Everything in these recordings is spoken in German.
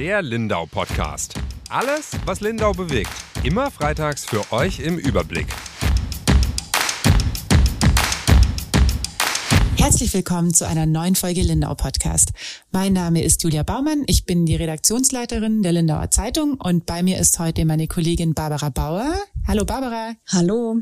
Der Lindau Podcast. Alles, was Lindau bewegt. Immer freitags für euch im Überblick. Herzlich willkommen zu einer neuen Folge Lindau Podcast. Mein Name ist Julia Baumann. Ich bin die Redaktionsleiterin der Lindauer Zeitung und bei mir ist heute meine Kollegin Barbara Bauer. Hallo Barbara. Hallo.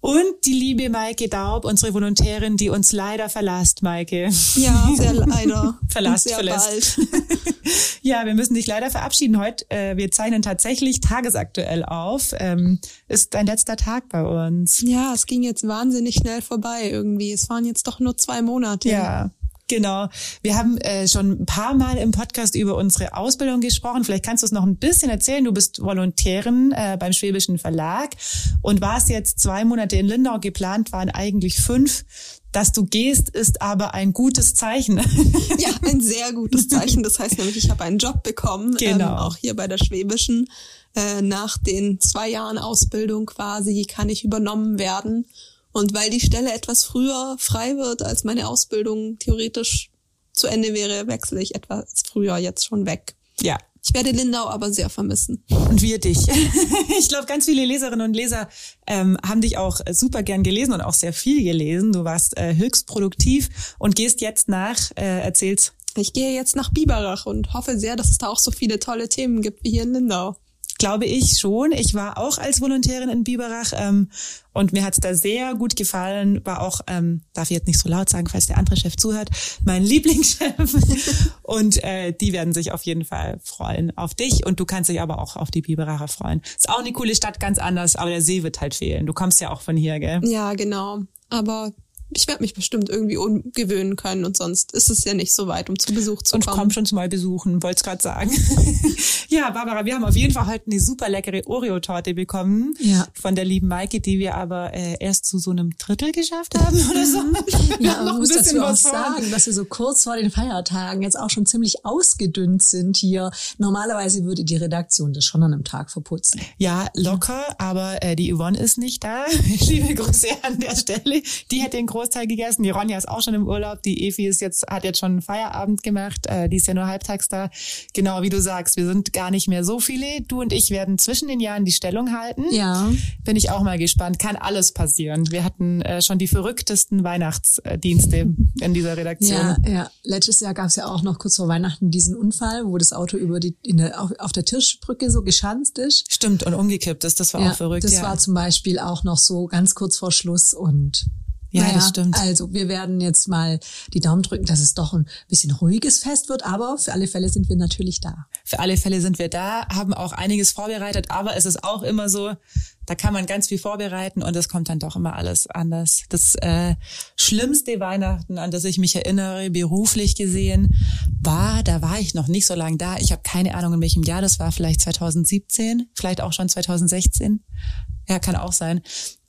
Und die liebe Maike Daub, unsere Volontärin, die uns leider verlasst, Maike. Ja, sehr leider. verlasst, sehr verlässt. ja, wir müssen dich leider verabschieden heute. Äh, wir zeichnen tatsächlich tagesaktuell auf. Ähm, ist dein letzter Tag bei uns. Ja, es ging jetzt wahnsinnig schnell vorbei irgendwie. Es waren jetzt doch nur zwei Monate. Ja. Genau. Wir haben äh, schon ein paar Mal im Podcast über unsere Ausbildung gesprochen. Vielleicht kannst du es noch ein bisschen erzählen. Du bist Volontärin äh, beim Schwäbischen Verlag und warst jetzt zwei Monate in Lindau. Geplant waren eigentlich fünf. Dass du gehst, ist aber ein gutes Zeichen. Ja, ein sehr gutes Zeichen. Das heißt nämlich, ich habe einen Job bekommen, ähm, genau. ähm, auch hier bei der Schwäbischen. Äh, nach den zwei Jahren Ausbildung quasi kann ich übernommen werden und weil die Stelle etwas früher frei wird, als meine Ausbildung theoretisch zu Ende wäre, wechsle ich etwas früher jetzt schon weg. Ja. Ich werde Lindau aber sehr vermissen. Und wir dich. ich glaube, ganz viele Leserinnen und Leser ähm, haben dich auch super gern gelesen und auch sehr viel gelesen. Du warst äh, höchst produktiv und gehst jetzt nach, äh, erzähl's. Ich gehe jetzt nach Biberach und hoffe sehr, dass es da auch so viele tolle Themen gibt wie hier in Lindau glaube ich schon. Ich war auch als Volontärin in Biberach ähm, und mir hat's da sehr gut gefallen. War auch, ähm, darf ich jetzt nicht so laut sagen, falls der andere Chef zuhört, mein Lieblingschef. und äh, die werden sich auf jeden Fall freuen auf dich und du kannst dich aber auch auf die Biberacher freuen. Ist auch eine coole Stadt, ganz anders, aber der See wird halt fehlen. Du kommst ja auch von hier, gell? Ja, genau. Aber ich werde mich bestimmt irgendwie umgewöhnen können und sonst ist es ja nicht so weit, um zu Besuch zu und kommen. Und komm schon mal besuchen, wollte es gerade sagen. ja, Barbara, wir haben auf jeden Fall heute eine super leckere Oreo-Torte bekommen ja. von der lieben Maike, die wir aber äh, erst zu so einem Drittel geschafft haben oder so. ja, man muss dazu auch sagen, dass wir so kurz vor den Feiertagen jetzt auch schon ziemlich ausgedünnt sind hier. Normalerweise würde die Redaktion das schon an einem Tag verputzen. Ja, locker, aber äh, die Yvonne ist nicht da. Liebe Grüße an der Stelle. Die hat den Großteil gegessen. Die Ronja ist auch schon im Urlaub. Die Evi ist jetzt, hat jetzt schon Feierabend gemacht. Äh, die ist ja nur halbtags da. Genau wie du sagst, wir sind gar nicht mehr so viele. Du und ich werden zwischen den Jahren die Stellung halten. Ja. Bin ich auch mal gespannt. Kann alles passieren. Wir hatten äh, schon die verrücktesten Weihnachtsdienste in dieser Redaktion. Ja, ja. Letztes Jahr gab es ja auch noch kurz vor Weihnachten diesen Unfall, wo das Auto über die in der, auf, auf der Tischbrücke so geschanzt ist. Stimmt, und umgekippt ist. Das war ja, auch verrückt. Das ja. war zum Beispiel auch noch so ganz kurz vor Schluss und ja, naja, das stimmt. Also wir werden jetzt mal die Daumen drücken, dass es doch ein bisschen ruhiges Fest wird, aber für alle Fälle sind wir natürlich da. Für alle Fälle sind wir da, haben auch einiges vorbereitet, aber es ist auch immer so, da kann man ganz viel vorbereiten und es kommt dann doch immer alles anders. Das äh, schlimmste Weihnachten, an das ich mich erinnere, beruflich gesehen, war, da war ich noch nicht so lange da. Ich habe keine Ahnung, in welchem Jahr das war, vielleicht 2017, vielleicht auch schon 2016. Ja, kann auch sein.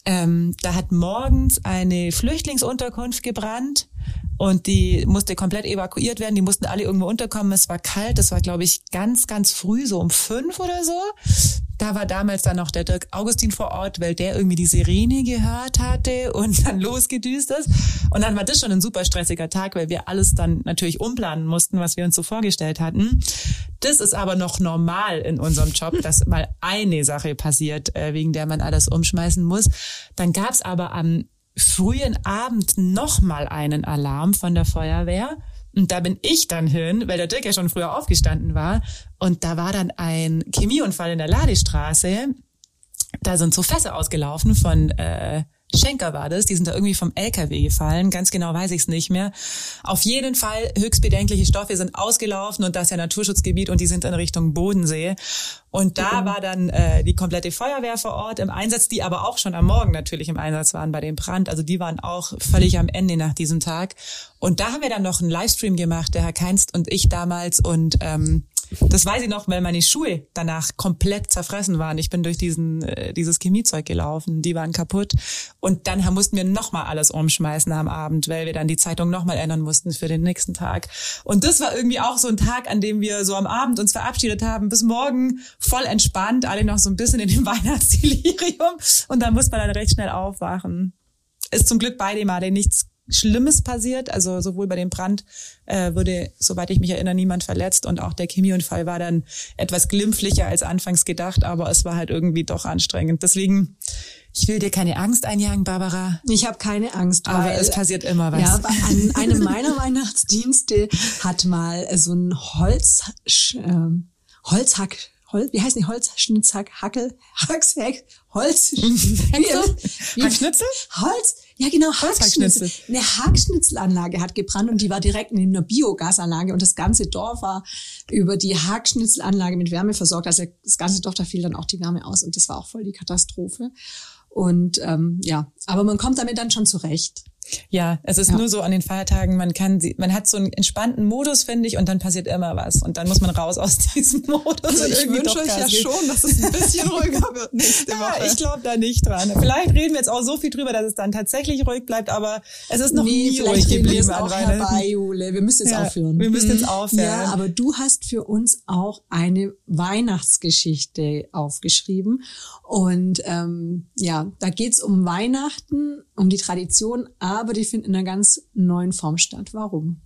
Ähm, da hat morgens eine Flüchtlingsunterkunft gebrannt und die musste komplett evakuiert werden. Die mussten alle irgendwo unterkommen. Es war kalt. Das war, glaube ich, ganz, ganz früh, so um fünf oder so. Da war damals dann noch der Dirk Augustin vor Ort, weil der irgendwie die Sirene gehört hatte und dann losgedüst ist. Und dann war das schon ein super stressiger Tag, weil wir alles dann natürlich umplanen mussten, was wir uns so vorgestellt hatten. Das ist aber noch normal in unserem Job, dass mal eine Sache passiert, äh, wegen der man alles umschmeißen muss. Dann gab's aber am frühen Abend nochmal einen Alarm von der Feuerwehr. Und da bin ich dann hin, weil der Dirk ja schon früher aufgestanden war. Und da war dann ein Chemieunfall in der Ladestraße. Da sind so Fässer ausgelaufen von äh, Schenker war das, die sind da irgendwie vom LKW gefallen, ganz genau weiß ich es nicht mehr. Auf jeden Fall höchst bedenkliche Stoffe sind ausgelaufen und das ist ja Naturschutzgebiet und die sind in Richtung Bodensee. Und da mhm. war dann äh, die komplette Feuerwehr vor Ort im Einsatz, die aber auch schon am Morgen natürlich im Einsatz waren bei dem Brand. Also die waren auch völlig am Ende nach diesem Tag. Und da haben wir dann noch einen Livestream gemacht, der Herr Keinst und ich damals und ähm, das weiß ich noch, weil meine Schuhe danach komplett zerfressen waren. Ich bin durch diesen äh, dieses Chemiezeug gelaufen, die waren kaputt und dann mussten wir nochmal alles umschmeißen am Abend, weil wir dann die Zeitung nochmal ändern mussten für den nächsten Tag. Und das war irgendwie auch so ein Tag, an dem wir so am Abend uns verabschiedet haben, bis morgen voll entspannt, alle noch so ein bisschen in dem Weihnachtsdelirium und dann muss man dann recht schnell aufwachen. Ist zum Glück beide Male nichts Schlimmes passiert. Also sowohl bei dem Brand äh, wurde, soweit ich mich erinnere, niemand verletzt und auch der Chemieunfall war dann etwas glimpflicher als anfangs gedacht, aber es war halt irgendwie doch anstrengend. Deswegen, ich will dir keine Angst einjagen, Barbara. Ich habe keine Angst, aber weil, es passiert immer was. Ja, an einem meiner Weihnachtsdienste hat mal so ein Holz, äh, Holzhack Holz, wie heißt die Holzschnitzhack, Hackel, Hackshack, Holz, Hackschnitzel? Holz, ja genau, Hackschnitzel. Eine Hackschnitzelanlage hat gebrannt und die war direkt neben einer Biogasanlage und das ganze Dorf war über die Hackschnitzelanlage mit Wärme versorgt. Also das ganze Dorf, da fiel dann auch die Wärme aus und das war auch voll die Katastrophe. Und ähm, ja, aber man kommt damit dann schon zurecht. Ja, es ist ja. nur so an den Feiertagen, man kann sie, man hat so einen entspannten Modus, finde ich, und dann passiert immer was. Und dann muss man raus aus diesem Modus. Also ich wünsche euch ja schon, dass es ein bisschen ruhiger wird nächste Woche. Ja, ich glaube da nicht dran. Vielleicht reden wir jetzt auch so viel drüber, dass es dann tatsächlich ruhig bleibt, aber es ist noch nee, nie ruhig geblieben an Herbei, Jule. Wir müssen jetzt ja, aufhören. Wir müssen jetzt mhm. aufhören. Ja, aber du hast für uns auch eine Weihnachtsgeschichte aufgeschrieben. Und ähm, ja, da geht's um Weihnachten, um die Tradition, aber die finden in einer ganz neuen Form statt. Warum?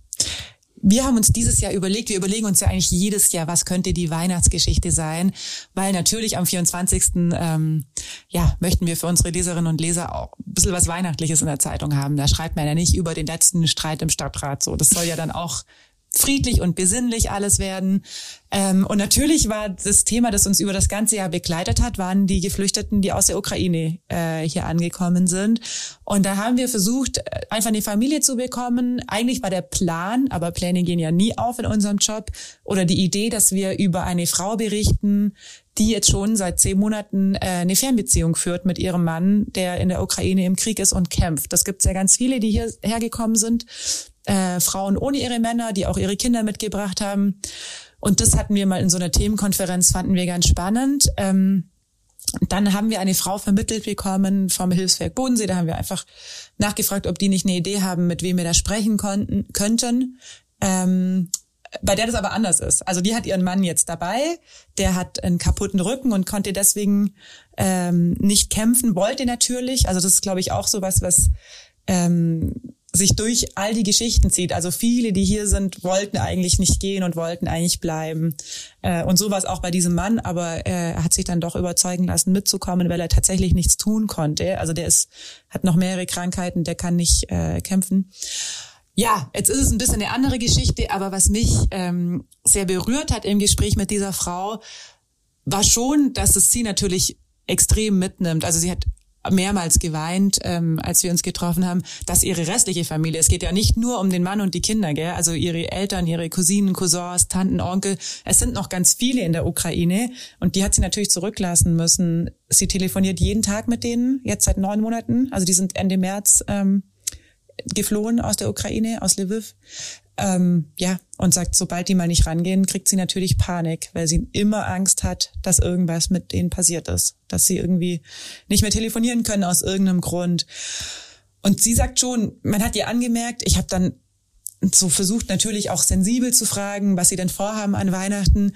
Wir haben uns dieses Jahr überlegt, wir überlegen uns ja eigentlich jedes Jahr, was könnte die Weihnachtsgeschichte sein, weil natürlich am 24. Ähm, ja, möchten wir für unsere Leserinnen und Leser auch ein bisschen was Weihnachtliches in der Zeitung haben. Da schreibt man ja nicht über den letzten Streit im Stadtrat so. Das soll ja dann auch friedlich und besinnlich alles werden. Ähm, und natürlich war das Thema, das uns über das ganze Jahr begleitet hat, waren die Geflüchteten, die aus der Ukraine äh, hier angekommen sind. Und da haben wir versucht, äh, einfach eine Familie zu bekommen. Eigentlich war der Plan, aber Pläne gehen ja nie auf in unserem Job, oder die Idee, dass wir über eine Frau berichten, die jetzt schon seit zehn Monaten äh, eine Fernbeziehung führt mit ihrem Mann, der in der Ukraine im Krieg ist und kämpft. Das gibt es ja ganz viele, die hierher gekommen sind äh, Frauen ohne ihre Männer, die auch ihre Kinder mitgebracht haben. Und das hatten wir mal in so einer Themenkonferenz, fanden wir ganz spannend. Ähm, dann haben wir eine Frau vermittelt bekommen vom Hilfswerk Bodensee. Da haben wir einfach nachgefragt, ob die nicht eine Idee haben, mit wem wir da sprechen konnten, könnten. Ähm, bei der das aber anders ist. Also die hat ihren Mann jetzt dabei, der hat einen kaputten Rücken und konnte deswegen ähm, nicht kämpfen, wollte natürlich. Also das ist, glaube ich, auch so was, was ähm, sich durch all die Geschichten zieht. Also viele, die hier sind, wollten eigentlich nicht gehen und wollten eigentlich bleiben. Äh, und so war es auch bei diesem Mann, aber er hat sich dann doch überzeugen lassen, mitzukommen, weil er tatsächlich nichts tun konnte. Also der ist, hat noch mehrere Krankheiten, der kann nicht äh, kämpfen. Ja, jetzt ist es ein bisschen eine andere Geschichte, aber was mich ähm, sehr berührt hat im Gespräch mit dieser Frau, war schon, dass es sie natürlich extrem mitnimmt. Also sie hat mehrmals geweint, ähm, als wir uns getroffen haben, dass ihre restliche Familie, es geht ja nicht nur um den Mann und die Kinder, gell? also ihre Eltern, ihre Cousinen, Cousins, Tanten, Onkel, es sind noch ganz viele in der Ukraine und die hat sie natürlich zurücklassen müssen. Sie telefoniert jeden Tag mit denen, jetzt seit neun Monaten, also die sind Ende März ähm, geflohen aus der Ukraine, aus Lviv. Ähm, ja, und sagt, sobald die mal nicht rangehen, kriegt sie natürlich Panik, weil sie immer Angst hat, dass irgendwas mit denen passiert ist, dass sie irgendwie nicht mehr telefonieren können aus irgendeinem Grund. Und sie sagt schon, man hat ihr angemerkt, ich habe dann so versucht natürlich auch sensibel zu fragen, was sie denn vorhaben an Weihnachten,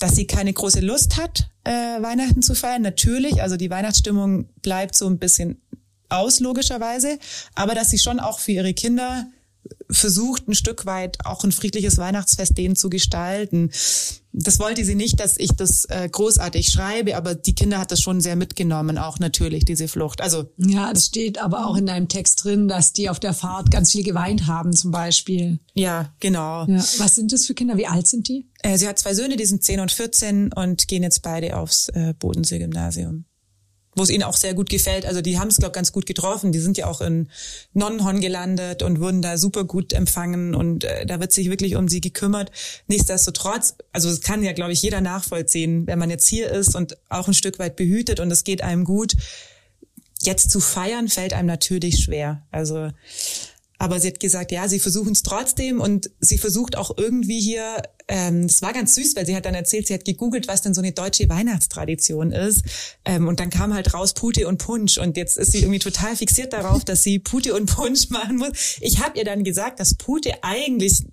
dass sie keine große Lust hat, äh, Weihnachten zu feiern. Natürlich, also die Weihnachtsstimmung bleibt so ein bisschen aus, logischerweise, aber dass sie schon auch für ihre Kinder versucht, ein Stück weit auch ein friedliches Weihnachtsfest denen zu gestalten. Das wollte sie nicht, dass ich das äh, großartig schreibe, aber die Kinder hat das schon sehr mitgenommen, auch natürlich, diese Flucht. Also Ja, das steht aber auch in deinem Text drin, dass die auf der Fahrt ganz viel geweint haben, zum Beispiel. Ja, genau. Ja. Was sind das für Kinder? Wie alt sind die? Äh, sie hat zwei Söhne, die sind 10 und 14 und gehen jetzt beide aufs äh, Bodensee-Gymnasium wo es ihnen auch sehr gut gefällt. Also die haben es, glaube ganz gut getroffen. Die sind ja auch in Nonnenhorn gelandet und wurden da super gut empfangen und äh, da wird sich wirklich um sie gekümmert. Nichtsdestotrotz, also es kann ja, glaube ich, jeder nachvollziehen, wenn man jetzt hier ist und auch ein Stück weit behütet und es geht einem gut. Jetzt zu feiern fällt einem natürlich schwer. Also aber sie hat gesagt, ja, sie versuchen es trotzdem und sie versucht auch irgendwie hier, ähm, das war ganz süß, weil sie hat dann erzählt, sie hat gegoogelt, was denn so eine deutsche Weihnachtstradition ist. Ähm, und dann kam halt raus Pute und Punsch. Und jetzt ist sie irgendwie total fixiert darauf, dass sie Pute und Punsch machen muss. Ich habe ihr dann gesagt, dass Pute eigentlich,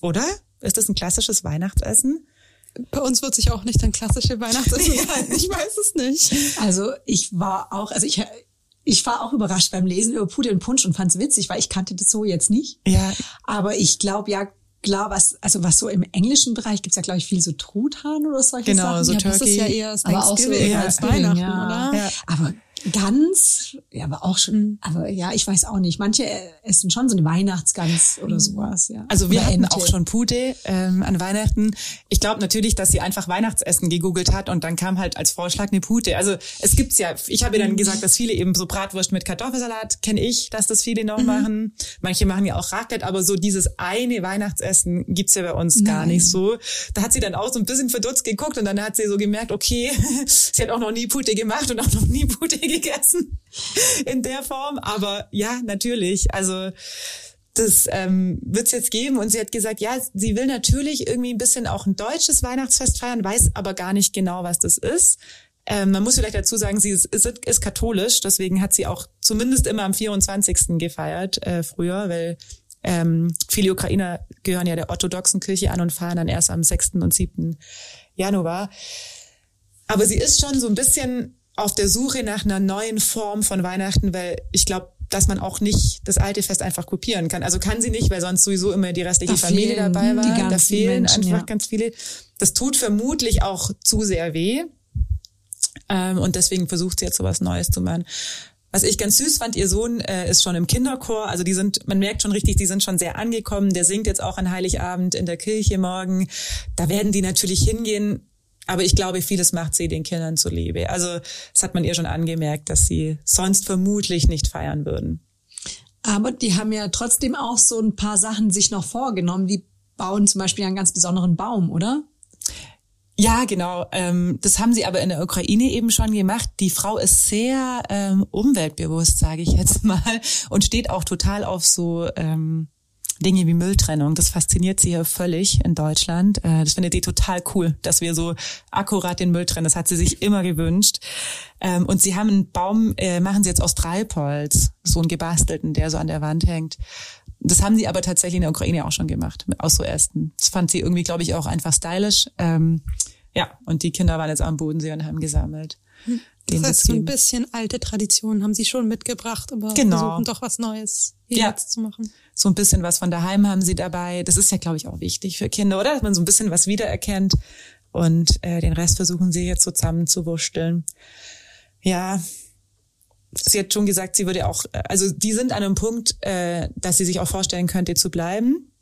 oder? Ist das ein klassisches Weihnachtsessen? Bei uns wird sich auch nicht ein klassische Weihnachtsessen halten. Ich weiß es nicht. Also ich war auch, also ich ich war auch überrascht beim Lesen über Pudel und Punsch und fand's witzig, weil ich kannte das so jetzt nicht. Ja. Aber ich glaube ja, klar, was, also was so im englischen Bereich gibt's ja, glaube ich, viel so Truthahn oder solche genau, Sachen. Genau, so ja, Turkey. Das ist ja eher aber auch so Thanksgiving als Weihnachten, ja. oder? Ja. Aber Gans, ja, aber auch schon, aber ja, ich weiß auch nicht. Manche essen schon so eine Weihnachtsgans oder sowas, ja. Also wir oder hatten Ente. auch schon Pute ähm, an Weihnachten. Ich glaube natürlich, dass sie einfach Weihnachtsessen gegoogelt hat und dann kam halt als Vorschlag eine Pute. Also es gibt's ja, ich habe ihr dann gesagt, dass viele eben so Bratwurst mit Kartoffelsalat, kenne ich, dass das viele noch machen. Manche machen ja auch Raclette, aber so dieses eine Weihnachtsessen gibt's ja bei uns gar Nein. nicht so. Da hat sie dann auch so ein bisschen verdutzt geguckt und dann hat sie so gemerkt, okay, sie hat auch noch nie Pute gemacht und auch noch nie Pute gegessen in der Form. Aber ja, natürlich. Also das ähm, wird jetzt geben. Und sie hat gesagt, ja, sie will natürlich irgendwie ein bisschen auch ein deutsches Weihnachtsfest feiern, weiß aber gar nicht genau, was das ist. Ähm, man muss vielleicht dazu sagen, sie ist, ist, ist katholisch, deswegen hat sie auch zumindest immer am 24. gefeiert äh, früher, weil ähm, viele Ukrainer gehören ja der orthodoxen Kirche an und feiern dann erst am 6. und 7. Januar. Aber sie ist schon so ein bisschen auf der Suche nach einer neuen Form von Weihnachten, weil ich glaube, dass man auch nicht das alte Fest einfach kopieren kann. Also kann sie nicht, weil sonst sowieso immer die restliche Da Familie fehlen dabei war. die da fehlen Menschen, einfach ja. ganz viele. Das tut vermutlich auch zu sehr weh. Ähm, und deswegen versucht sie jetzt sowas Neues zu machen. Was ich ganz süß fand, ihr Sohn äh, ist schon im Kinderchor, also die sind, man merkt schon richtig, die sind schon sehr angekommen. Der singt jetzt auch an Heiligabend in der Kirche morgen. Da werden die natürlich hingehen. Aber ich glaube, vieles macht sie den Kindern zuliebe. Also das hat man ihr schon angemerkt, dass sie sonst vermutlich nicht feiern würden. Aber die haben ja trotzdem auch so ein paar Sachen sich noch vorgenommen. Die bauen zum Beispiel einen ganz besonderen Baum, oder? Ja, genau. Ähm, das haben sie aber in der Ukraine eben schon gemacht. Die Frau ist sehr ähm, umweltbewusst, sage ich jetzt mal, und steht auch total auf so ähm, Dinge wie Mülltrennung. Das fasziniert sie ja völlig in Deutschland. Äh, das findet sie total cool, dass wir so akkurat den Müll trennen. Das hat sie sich immer gewünscht. Ähm, und sie haben einen Baum, äh, machen sie jetzt aus Treibholz, so einen gebastelten, der so an der Wand hängt. Das haben sie aber tatsächlich in der Ukraine auch schon gemacht, aus so Ästen. Das fand sie irgendwie, glaube ich, auch einfach stylisch. Ähm, ja, und die Kinder waren jetzt am Bodensee und haben gesammelt. Das Den heißt, so ein bisschen alte Traditionen haben sie schon mitgebracht, aber Genau. versuchen doch was Neues hier Ja. jetzt zu machen. So ein bisschen was von daheim haben sie dabei. Das ist ja, glaube ich, auch wichtig für Kinder, oder? Dass man so ein bisschen was wiedererkennt. Und äh, den Rest versuchen sie jetzt so zusammenzuwursteln. Ja, sie hat schon gesagt, sie würde auch, äh, also die sind an einem Punkt, äh, dass sie sich auch vorstellen könnte zu bleiben.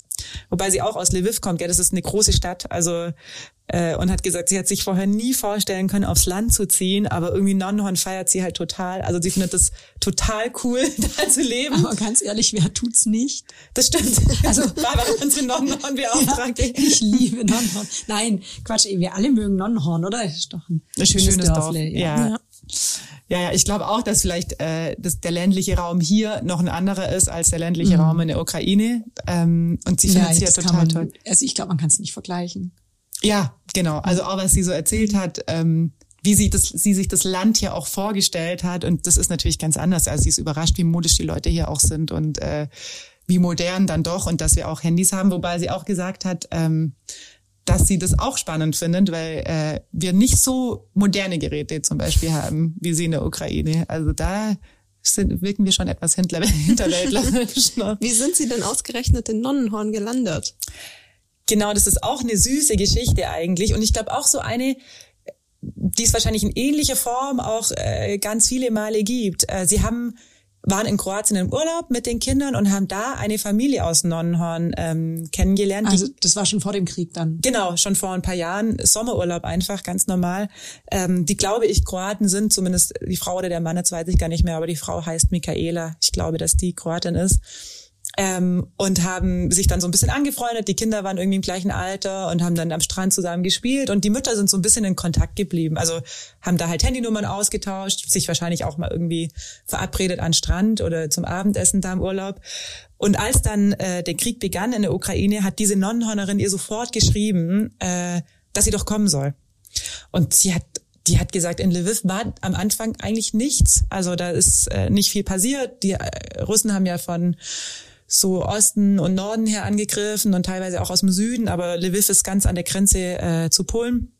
Wobei sie auch aus Lviv kommt, ja, das ist eine große Stadt, also äh, und hat gesagt, sie hat sich vorher nie vorstellen können, aufs Land zu ziehen, aber irgendwie Nonnenhorn feiert sie halt total. Also sie findet das total cool, da zu leben. Aber ganz ehrlich, wer tut's nicht? Das stimmt. Also Barbara, unsere Nonnenhorn-Beauftragte. Ich liebe Nonnenhorn. Nein, Quatsch, wir alle mögen Nonnenhorn, oder? Das ist doch ein, Ein schönes, Dorf. Dörfle, Ja. Ja. Ja, ja, ich glaube auch, dass vielleicht äh, dass der ländliche Raum hier noch ein anderer ist als der ländliche Raum in der Ukraine. Ähm, und sie findet sie ja total man, toll. Also ich glaube, man kann es nicht vergleichen. Ja, genau. Also auch was sie so erzählt hat, ähm, wie sie das, sie sich das Land hier auch vorgestellt hat. Und das ist natürlich ganz anders. Also sie ist überrascht, wie modisch die Leute hier auch sind und äh, wie modern dann doch und dass wir auch Handys haben. Wobei sie auch gesagt hat, ähm, dass sie das auch spannend findet, weil äh, wir nicht so moderne Geräte zum Beispiel haben, wie sie in der Ukraine. Also da sind, wirken wir schon etwas hinterwäldlerisch noch. Wie sind sie denn ausgerechnet in Nonnenhorn gelandet? Genau, das ist auch eine süße Geschichte eigentlich. Und ich glaube auch so eine, die es wahrscheinlich in ähnlicher Form auch äh, ganz viele Male gibt. Äh, sie haben waren in Kroatien im Urlaub mit den Kindern und haben da eine Familie aus Nonnenhorn ähm, kennengelernt. Also das war schon vor dem Krieg dann. Genau, schon vor ein paar Jahren. Sommerurlaub einfach, ganz normal. Ähm, die, glaube ich, Kroaten sind, zumindest die Frau oder der Mann, jetzt weiß ich gar nicht mehr, aber die Frau heißt Michaela. Ich glaube, dass die Kroatin ist. Ähm, und haben sich dann so ein bisschen angefreundet. Die Kinder waren irgendwie im gleichen Alter und haben dann am Strand zusammen gespielt. Und die Mütter sind so ein bisschen in Kontakt geblieben. Also haben da halt Handynummern ausgetauscht, sich wahrscheinlich auch mal irgendwie verabredet an Strand oder zum Abendessen da im Urlaub. Und als dann äh, der Krieg begann in der Ukraine, hat diese Nonnenhornerin ihr sofort geschrieben, äh, dass sie doch kommen soll. Und sie hat die hat gesagt, in Lviv war am Anfang eigentlich nichts. Also da ist äh, nicht viel passiert. Die äh, Russen haben ja von so Osten und Norden her angegriffen und teilweise auch aus dem Süden, aber Lviv ist ganz an der Grenze äh, zu Polen.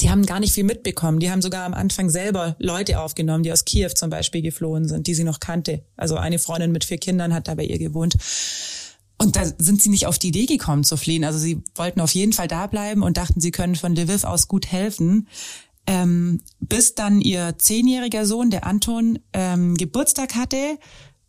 die haben gar nicht viel mitbekommen. Die haben sogar am Anfang selber Leute aufgenommen, die aus Kiew zum Beispiel geflohen sind, die sie noch kannte. Also eine Freundin mit vier Kindern hat da bei ihr gewohnt. Und da sind sie nicht auf die Idee gekommen zu fliehen. Also sie wollten auf jeden Fall da bleiben und dachten, sie können von Lviv aus gut helfen. Ähm, bis dann ihr zehnjähriger Sohn, der Anton, ähm, Geburtstag hatte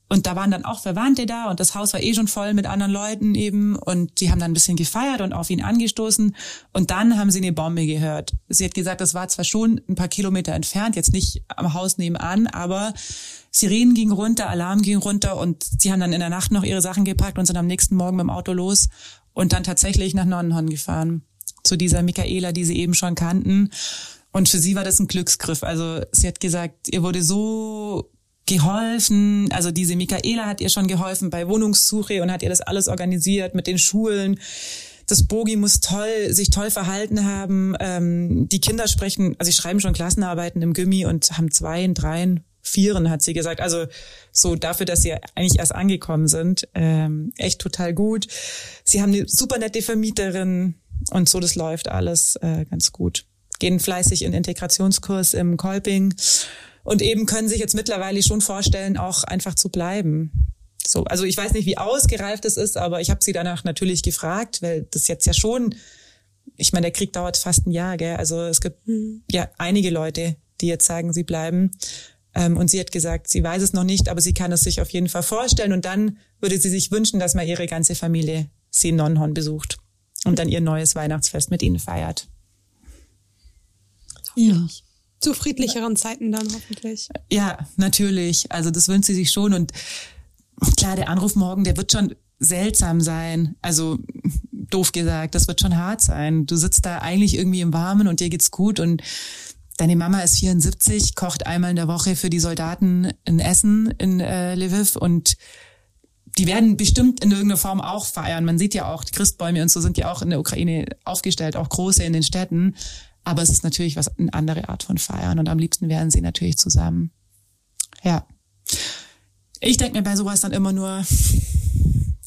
und da waren dann auch Verwandte da und das Haus war eh schon voll mit anderen Leuten eben und die haben dann ein bisschen gefeiert und auf ihn angestoßen und dann haben sie eine Bombe gehört. Sie hat gesagt, das war zwar schon ein paar Kilometer entfernt, jetzt nicht am Haus nebenan, aber Sirenen gingen runter, Alarm ging runter und sie haben dann in der Nacht noch ihre Sachen gepackt und sind am nächsten Morgen mit dem Auto los und dann tatsächlich nach Nonnenhorn gefahren. Zu dieser Michaela, die sie eben schon kannten. Und für sie war das ein Glücksgriff. Also sie hat gesagt, ihr wurde so geholfen. Also diese Michaela hat ihr schon geholfen bei Wohnungssuche und hat ihr das alles organisiert mit den Schulen. Das Bogi muss toll, sich toll verhalten haben. Ähm, die Kinder sprechen, also sie schreiben schon Klassenarbeiten im Gimmi und haben zwei, dreien, vieren, hat sie gesagt. Also so dafür, dass sie eigentlich erst angekommen sind. Ähm, echt total gut. Sie haben eine super nette Vermieterin und so, das läuft alles äh, ganz gut. Gehen fleißig in Integrationskurs im Kolping und eben können sich jetzt mittlerweile schon vorstellen, auch einfach zu bleiben. So, also ich weiß nicht, wie ausgereift es ist, aber ich habe sie danach natürlich gefragt, weil das jetzt ja schon, ich meine, der Krieg dauert fast ein Jahr, gell? Also es gibt mhm. ja einige Leute, die jetzt sagen, sie bleiben. Ähm, und sie hat gesagt, sie weiß es noch nicht, aber sie kann es sich auf jeden Fall vorstellen. Und dann würde sie sich wünschen, dass mal ihre ganze Familie sie in Nonnenhorn besucht und dann ihr neues Weihnachtsfest mit ihnen feiert. Ja zu friedlicheren Zeiten dann hoffentlich. Ja, natürlich. Also das wünscht sie sich schon. Und klar, der Anruf morgen, der wird schon seltsam sein. Also doof gesagt, das wird schon hart sein. Du sitzt da eigentlich irgendwie im Warmen und dir geht's gut und deine Mama ist 74, kocht einmal in der Woche für die Soldaten ein Essen in äh, Lviv und die werden bestimmt in irgendeiner Form auch feiern. Man sieht ja auch, die Christbäume und so sind ja auch in der Ukraine aufgestellt, auch große in den Städten. Aber es ist natürlich was, eine andere Art von Feiern und am liebsten wären sie natürlich zusammen. Ja. Ich denke mir bei sowas dann immer nur,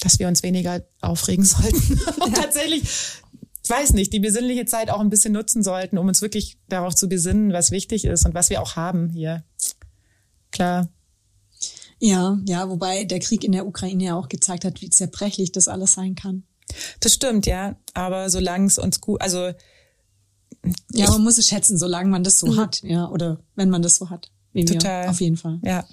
dass wir uns weniger aufregen sollten. und tatsächlich, ich weiß nicht, die besinnliche Zeit auch ein bisschen nutzen sollten, um uns wirklich darauf zu besinnen, was wichtig ist und was wir auch haben hier. Klar. Ja, ja, wobei der Krieg in der Ukraine ja auch gezeigt hat, wie zerbrechlich das alles sein kann. Das stimmt, ja. Aber solange es uns gut, also ja, man muss es schätzen, solange man das so mhm. hat, ja, oder wenn man das so hat. Wie Total. Wir, auf jeden Fall. Ja.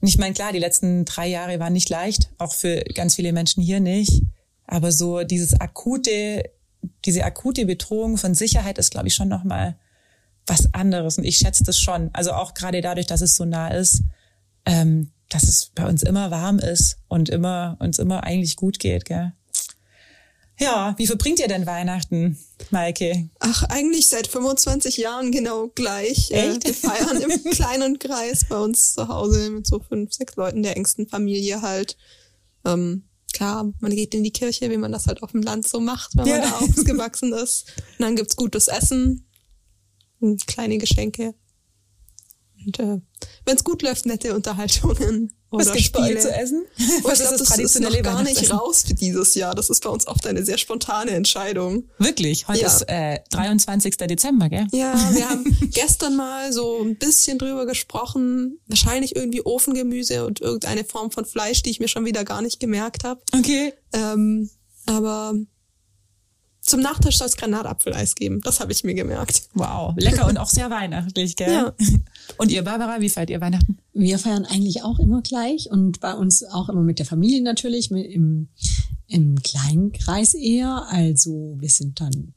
Und ich meine, klar, die letzten drei Jahre waren nicht leicht, auch für ganz viele Menschen hier nicht. Aber so dieses akute, diese akute Bedrohung von Sicherheit ist, glaube ich, schon nochmal was anderes. Und ich schätze das schon. Also auch gerade dadurch, dass es so nah ist, ähm, dass es bei uns immer warm ist und immer uns immer eigentlich gut geht, gell? Ja, wie verbringt ihr denn Weihnachten, Maike? Ach, eigentlich seit 25 Jahren genau gleich. Äh, Echt? Wir feiern im kleinen Kreis bei uns zu Hause mit so fünf, sechs Leuten der engsten Familie halt. Ähm, klar, man geht in die Kirche, wie man das halt auf dem Land so macht, wenn ja. man da aufgewachsen ist. Und dann gibt's gutes Essen und kleine Geschenke. Und äh, wenn es gut läuft, nette Unterhaltungen. Was gibt's bei euch zu essen? Was ist das, das traditionelle ist noch gar nicht raus für dieses Jahr. Das ist bei uns oft eine sehr spontane Entscheidung. Wirklich? Heute ja. ist äh, 23. Dezember, gell? Ja, wir haben gestern mal so ein bisschen drüber gesprochen. Wahrscheinlich irgendwie Ofengemüse und irgendeine Form von Fleisch, die ich mir schon wieder gar nicht gemerkt habe. Okay. Ähm, aber zum Nachtisch soll es Granatapfeleis geben. Das habe ich mir gemerkt. Wow, lecker und auch sehr weihnachtlich, gell? Ja. Und ihr, Barbara, wie feiert ihr Weihnachten? Wir feiern eigentlich auch immer gleich und bei uns auch immer mit der Familie natürlich, mit im, im kleinen Kreis eher. Also wir sind dann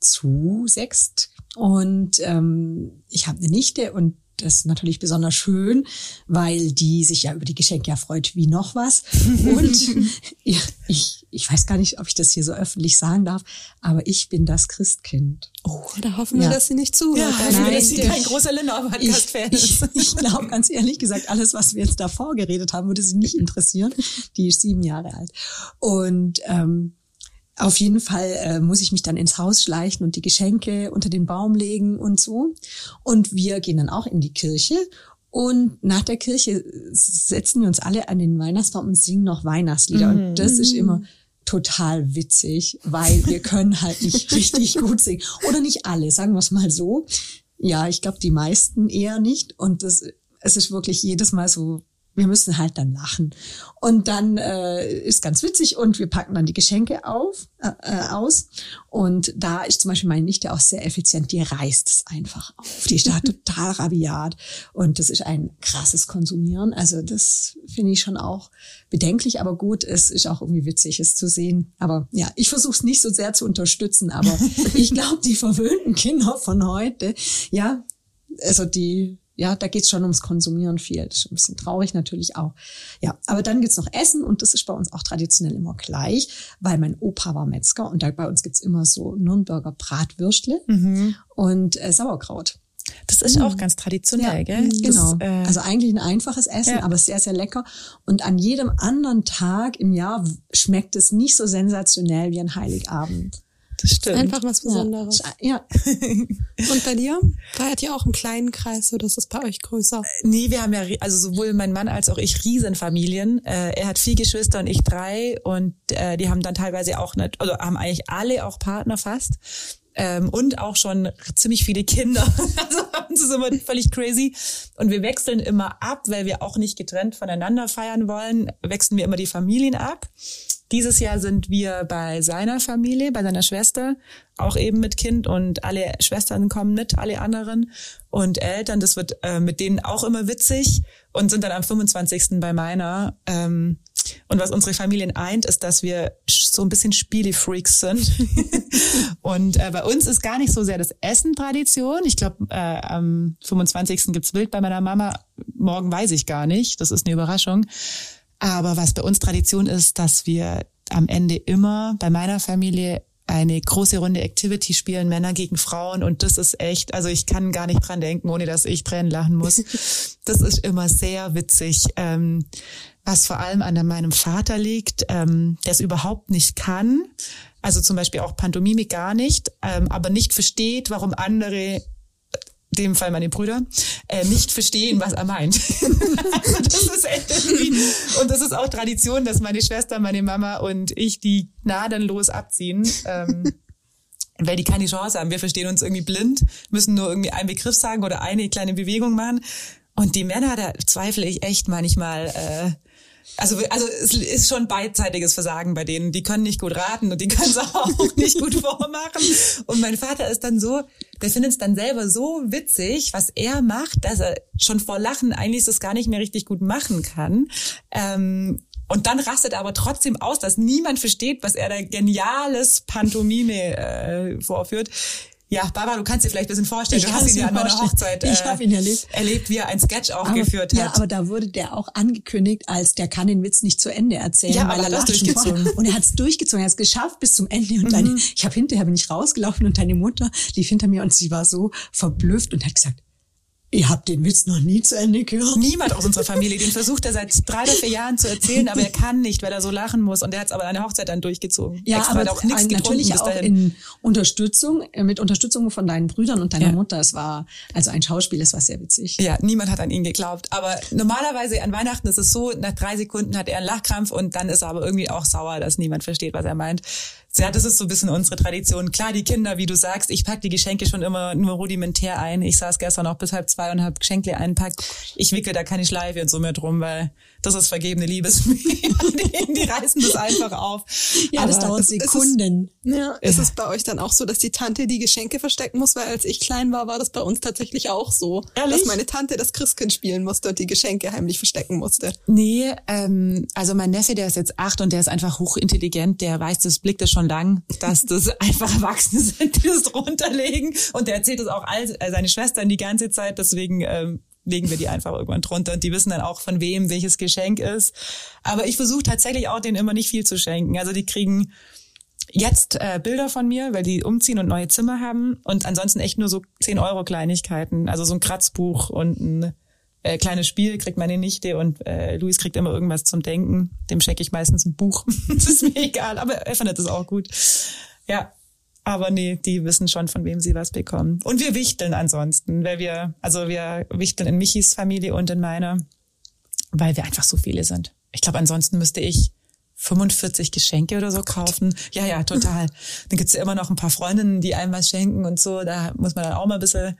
zu sechst und ähm, ich habe eine Nichte und ist natürlich besonders schön, weil die sich ja über die Geschenke ja freut wie noch was. Und ich, ich weiß gar nicht, ob ich das hier so öffentlich sagen darf, aber ich bin das Christkind. Oh, da hoffen wir, dass sie nicht zuhört. Ja, Nein, dass sie kein großer Linda-Podcast-Fan ist. Ich, ich glaube ganz ehrlich gesagt, alles, was wir jetzt davor geredet haben, würde sie nicht interessieren. Die ist sieben Jahre alt. Und ähm, auf jeden Fall äh, muss ich mich dann ins Haus schleichen und die Geschenke unter den Baum legen und so. Und wir gehen dann auch in die Kirche. Und nach der Kirche setzen wir uns alle an den Weihnachtsbaum und singen noch Weihnachtslieder. Mhm. Und das ist immer total witzig, weil wir können halt nicht richtig gut singen. Oder nicht alle, sagen wir es mal so. Ja, ich glaube, die meisten eher nicht. Und das, es ist wirklich jedes Mal so wir müssen halt dann lachen. Und dann äh, ist ganz witzig und wir packen dann die Geschenke auf, äh, äh, aus. Und da ist zum Beispiel meine Nichte auch sehr effizient, die reißt es einfach auf. Die ist da total rabiat. Und das ist ein krasses Konsumieren. Also das finde ich schon auch bedenklich, aber gut, es ist auch irgendwie witzig, es zu sehen. Aber ja, ich versuche es nicht so sehr zu unterstützen, aber ich glaube, die verwöhnten Kinder von heute, ja, also die ja, da geht's schon ums Konsumieren viel. Das ist ein bisschen traurig natürlich auch. Ja, aber dann gibt's noch Essen und das ist bei uns auch traditionell immer gleich, weil mein Opa war Metzger und da bei uns gibt's immer so Nürnberger Bratwürstle mhm. und äh, Sauerkraut. Das ist mhm. auch ganz traditionell, ja, gell? Genau. Das, äh also eigentlich ein einfaches Essen, ja. aber sehr, sehr lecker. Und an jedem anderen Tag im Jahr schmeckt es nicht so sensationell wie an Heiligabend. Das stimmt. Einfach was Besonderes. Ja. Und bei dir? Feiert ihr auch im kleinen Kreis oder ist das bei euch größer? Nee, wir haben ja, also sowohl mein Mann als auch ich Riesenfamilien. Äh, er hat vier Geschwister und ich drei und äh, die haben dann teilweise auch nicht, oder haben eigentlich alle auch Partner fast. Ähm, und auch schon ziemlich viele Kinder. Also das ist immer völlig crazy. Und wir wechseln immer ab, weil wir auch nicht getrennt voneinander feiern wollen, wechseln wir immer die Familien ab. Dieses Jahr sind wir bei seiner Familie, bei seiner Schwester, auch eben mit Kind und alle Schwestern kommen mit, alle anderen und Eltern. Das wird äh, mit denen auch immer witzig und sind dann am 25. bei meiner. Ähm, und was unsere Familien eint, ist, dass wir so ein bisschen Spielefreaks sind. und äh, bei uns ist gar nicht so sehr das Essen Tradition. Ich glaube, äh, am 25. gibt's Wild bei meiner Mama. Morgen weiß ich gar nicht. Das ist eine Überraschung. Aber was bei uns Tradition ist, dass wir am Ende immer bei meiner Familie eine große Runde Activity spielen, Männer gegen Frauen. Und das ist echt, also ich kann gar nicht dran denken, ohne dass ich Tränen lachen muss. Das ist immer sehr witzig. Ähm, was vor allem an meinem Vater liegt, ähm, der es überhaupt nicht kann. Also zum Beispiel auch Pantomimik gar nicht, ähm, aber nicht versteht, warum andere dem Fall meine Brüder, äh, nicht verstehen, was er meint. das ist echt und das ist auch Tradition, dass meine Schwester, meine Mama und ich die gnadenlos abziehen. Ähm, weil die keine Chance haben. Wir verstehen uns irgendwie blind, müssen nur irgendwie einen Begriff sagen oder eine kleine Bewegung machen. Und die Männer, da zweifle ich echt manchmal, äh, also, also es ist schon beidseitiges Versagen bei denen. Die können nicht gut raten und die können es auch nicht gut vormachen. Und mein Vater ist dann so, der findet es dann selber so witzig, was er macht, dass er schon vor Lachen eigentlich das gar nicht mehr richtig gut machen kann. Ähm, und dann rastet er aber trotzdem aus, dass niemand versteht, was er da geniales Pantomime äh, vorführt. Ja, Barbara, du kannst dir vielleicht ein bisschen vorstellen, ich du hast ihn ja an meiner Hochzeit äh, ich hab ihn erlebt. erlebt, wie er ein Sketch aufgeführt hat. Ja, aber da wurde der auch angekündigt, als der kann den Witz nicht zu Ende erzählen, ja, weil er lacht durchgezogen. Und er hat es durchgezogen, er hat es geschafft bis zum Ende. Und mhm. deine, ich habe hinterher bin ich rausgelaufen und deine Mutter lief hinter mir und sie war so verblüfft und hat gesagt, Ihr habt den Witz noch nie zu Ende gehört? Niemand aus unserer Familie. Den versucht er seit drei oder vier Jahren zu erzählen, aber er kann nicht, weil er so lachen muss. Und er hat es aber an der Hochzeit dann durchgezogen. Ja, Extra aber auch nichts natürlich auch in Unterstützung, äh, mit Unterstützung von deinen Brüdern und deiner ja. Mutter. Es war also ein Schauspiel, es war sehr witzig. Ja, niemand hat an ihn geglaubt. Aber normalerweise an Weihnachten ist es so, nach drei Sekunden hat er einen Lachkrampf und dann ist er aber irgendwie auch sauer, dass niemand versteht, was er meint. Ja, das ist so ein bisschen unsere Tradition. Klar, die Kinder, wie du sagst, ich pack die Geschenke schon immer nur rudimentär ein. Ich saß gestern auch bis halb zwei und habe Geschenke einpackt. Ich wickel da keine Schleife und so mehr drum, weil das ist vergebene Liebesmühe. die, die reißen das einfach auf. Ja, Aber das dauert Sekunden. Ist es, ja, ist es bei euch dann auch so, dass die Tante die Geschenke verstecken muss? Weil als ich klein war, war das bei uns tatsächlich auch so. Ehrlich? Dass meine Tante das Christkind spielen musste und die Geschenke heimlich verstecken musste. Nee, ähm, also mein Neffe, der ist jetzt acht und der ist einfach hochintelligent, der weiß das, blickt das schon lang, dass das einfach Erwachsene sind, die das drunter. Und der erzählt das auch all äh, seine Schwestern die ganze Zeit, deswegen ähm, legen wir die einfach irgendwann drunter und die wissen dann auch, von wem welches Geschenk ist. Aber ich versuche tatsächlich auch denen immer nicht viel zu schenken. Also die kriegen jetzt äh, Bilder von mir, weil die umziehen und neue Zimmer haben und ansonsten echt nur so 10 Euro Kleinigkeiten. Also so ein Kratzbuch und ein äh, kleines Spiel kriegt meine Nichte und äh, Luis kriegt immer irgendwas zum Denken. Dem schenke ich meistens ein Buch. das ist mir egal, aber er findet es auch gut. Ja, aber nee, die wissen schon, von wem sie was bekommen. Und wir wichteln ansonsten, weil wir, also wir wichteln in Michis Familie und in meiner, weil wir einfach so viele sind. Ich glaube, ansonsten müsste ich 45 Geschenke oder so kaufen. Ja, ja, total. Dann gibt's ja immer noch ein paar Freundinnen, die einem was schenken und so. Da muss man dann auch mal ein bisschen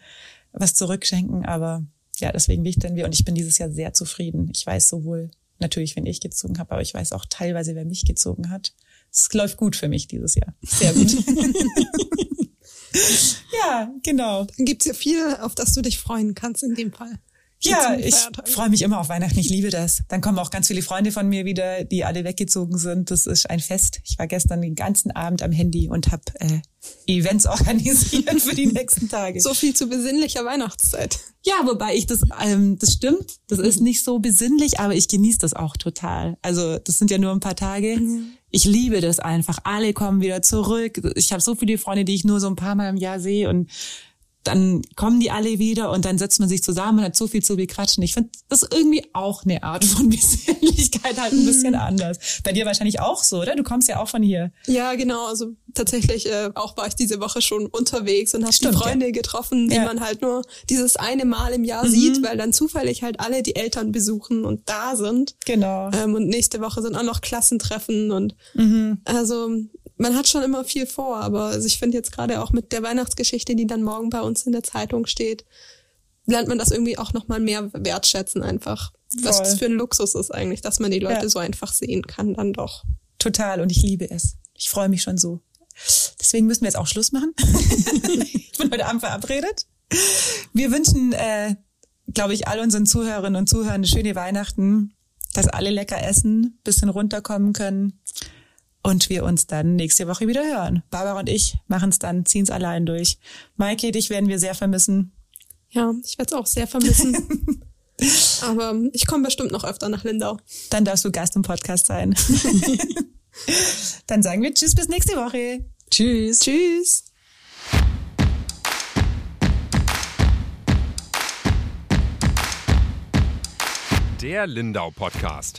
was zurückschenken. Aber ja, deswegen wichteln wir und ich bin dieses Jahr sehr zufrieden. Ich weiß sowohl natürlich, wenn ich gezogen habe, aber ich weiß auch teilweise, wer mich gezogen hat. Es läuft gut für mich dieses Jahr. Sehr gut. ja, genau. Dann gibt's ja viel, auf das du dich freuen kannst in dem Fall. Ja, ich freue mich immer auf Weihnachten. Ich liebe das. Dann kommen auch ganz viele Freunde von mir wieder, die alle weggezogen sind. Das ist ein Fest. Ich war gestern den ganzen Abend am Handy und habe äh, Events organisiert für die nächsten Tage. So viel zu besinnlicher Weihnachtszeit. Ja, wobei ich das, ähm, das stimmt. Das ist nicht so besinnlich, aber ich genieße das auch total. Also das sind ja nur ein paar Tage. Mhm. Ich liebe das einfach. Alle kommen wieder zurück. Ich habe so viele Freunde, die ich nur so ein paar Mal im Jahr sehe und dann kommen die alle wieder und dann setzt man sich zusammen und hat so viel zu bequatschen. Ich finde das irgendwie auch eine Art von Besinnlichkeit halt ein bisschen mhm. anders. Bei dir wahrscheinlich auch so, oder? Du kommst ja auch von hier. Ja, genau. Also tatsächlich äh, auch war ich diese Woche schon unterwegs und habe die Freunde ja. getroffen, die ja. man halt nur dieses eine Mal im Jahr mhm. sieht, weil dann zufällig halt alle die Eltern besuchen und da sind. Genau. Ähm, und nächste Woche sind auch noch Klassentreffen und mhm. also man hat schon immer viel vor, aber also ich finde jetzt gerade auch mit der Weihnachtsgeschichte, die dann morgen bei uns in der Zeitung steht, lernt man das irgendwie auch nochmal mehr wertschätzen einfach. Voll. Was das für ein Luxus ist eigentlich, dass man die Leute ja. so einfach sehen kann, dann doch. Total und ich liebe es. Ich freue mich schon so. Deswegen müssen wir jetzt auch Schluss machen. ich bin heute Abend verabredet. Wir wünschen, äh, glaube ich, all unseren Zuhörerinnen und Zuhörern eine schöne Weihnachten, dass alle lecker essen, bisschen runterkommen können und wir uns dann nächste Woche wieder hören. Barbara und ich machen es dann, ziehen es allein durch. Maike, dich werden wir sehr vermissen. Ja, ich werde es auch sehr vermissen. Aber ich komme bestimmt noch öfter nach Lindau. Dann darfst du Gast im Podcast sein. dann sagen wir Tschüss bis nächste Woche. Tschüss. Tschüss. Der Lindau Podcast.